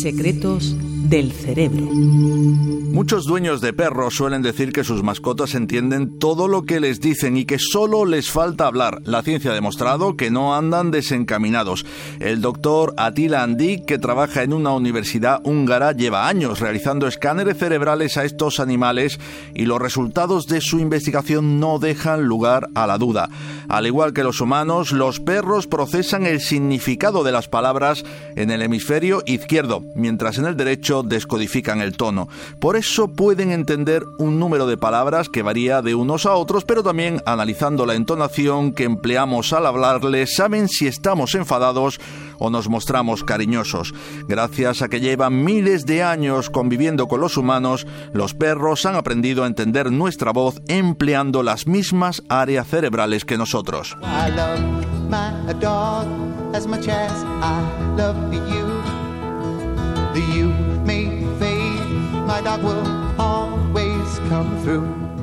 Secretos del cerebro. Muchos dueños de perros suelen decir que sus mascotas entienden todo lo que les dicen y que solo les falta hablar. La ciencia ha demostrado que no andan desencaminados. El doctor Attila Andik, que trabaja en una universidad húngara, lleva años realizando escáneres cerebrales a estos animales y los resultados de su investigación no dejan lugar a la duda. Al igual que los humanos, los perros procesan el significado de las palabras en el hemisferio izquierdo, mientras en el derecho descodifican el tono. Por eso pueden entender un número de palabras que varía de unos a otros, pero también analizando la entonación que empleamos al hablarles, saben si estamos enfadados o nos mostramos cariñosos. Gracias a que llevan miles de años conviviendo con los humanos, los perros han aprendido a entender nuestra voz empleando las mismas áreas cerebrales que nosotros.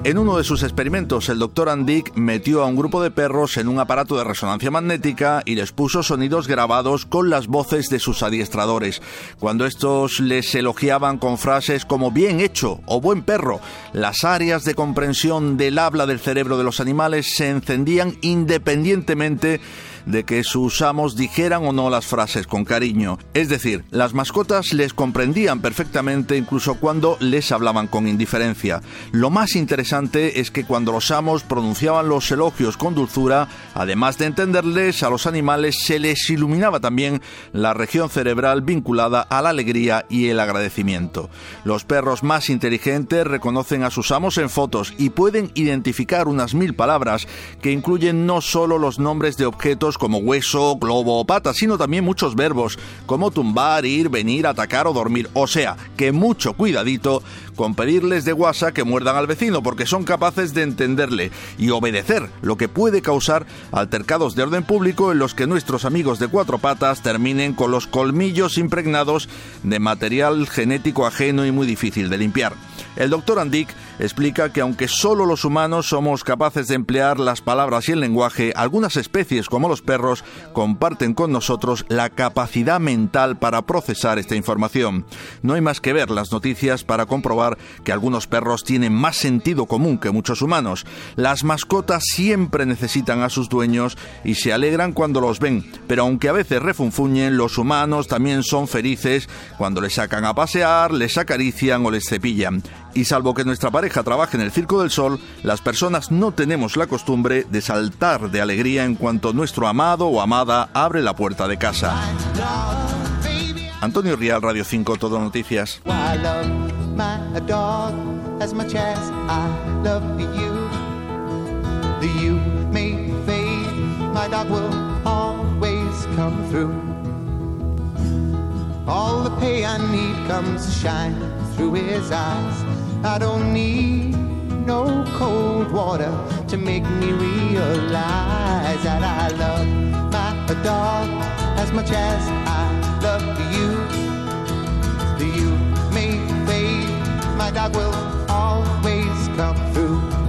En uno de sus experimentos, el doctor Andick metió a un grupo de perros en un aparato de resonancia magnética y les puso sonidos grabados con las voces de sus adiestradores. Cuando estos les elogiaban con frases como bien hecho o buen perro, las áreas de comprensión del habla del cerebro de los animales se encendían independientemente de que sus amos dijeran o no las frases con cariño. Es decir, las mascotas les comprendían perfectamente incluso cuando les hablaban con indiferencia. Lo más interesante es que cuando los amos pronunciaban los elogios con dulzura, además de entenderles a los animales, se les iluminaba también la región cerebral vinculada a la alegría y el agradecimiento. Los perros más inteligentes reconocen a sus amos en fotos y pueden identificar unas mil palabras que incluyen no solo los nombres de objetos como hueso, globo o pata, sino también muchos verbos como tumbar, ir, venir, atacar o dormir. O sea, que mucho cuidadito con pedirles de guasa que muerdan al vecino porque son capaces de entenderle y obedecer, lo que puede causar altercados de orden público en los que nuestros amigos de cuatro patas terminen con los colmillos impregnados de material genético ajeno y muy difícil de limpiar. El doctor Andick explica que aunque solo los humanos somos capaces de emplear las palabras y el lenguaje, algunas especies como los perros comparten con nosotros la capacidad mental para procesar esta información. No hay más que ver las noticias para comprobar que algunos perros tienen más sentido común que muchos humanos. Las mascotas siempre necesitan a sus dueños y se alegran cuando los ven, pero aunque a veces refunfuñen, los humanos también son felices cuando les sacan a pasear, les acarician o les cepillan. Y salvo que nuestra pareja trabaje en el Circo del Sol, las personas no tenemos la costumbre de saltar de alegría en cuanto nuestro amado o amada abre la puerta de casa. Antonio Rial, Radio 5, Todo Noticias. All the pay I need comes through his eyes. I don't need no cold water to make me realize that I love my dog as much as I love you. You may fade, my dog will always come through.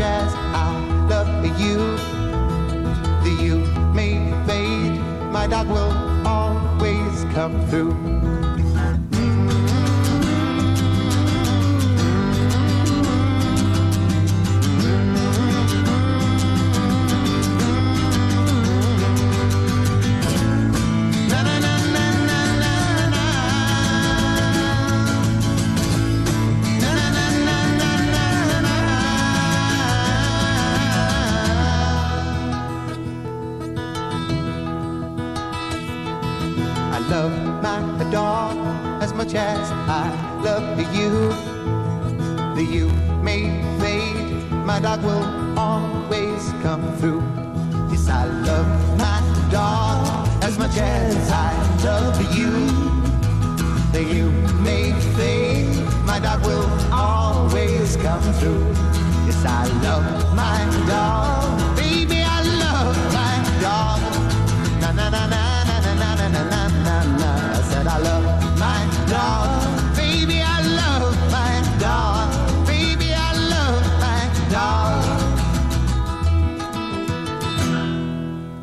As I love you. The you may fade, my dog will always come through. Love my dog as much as I love you. The you may fade, my dog will always come through. Yes, I love my dog as much as I love you. The you may fade, my dog will always come through.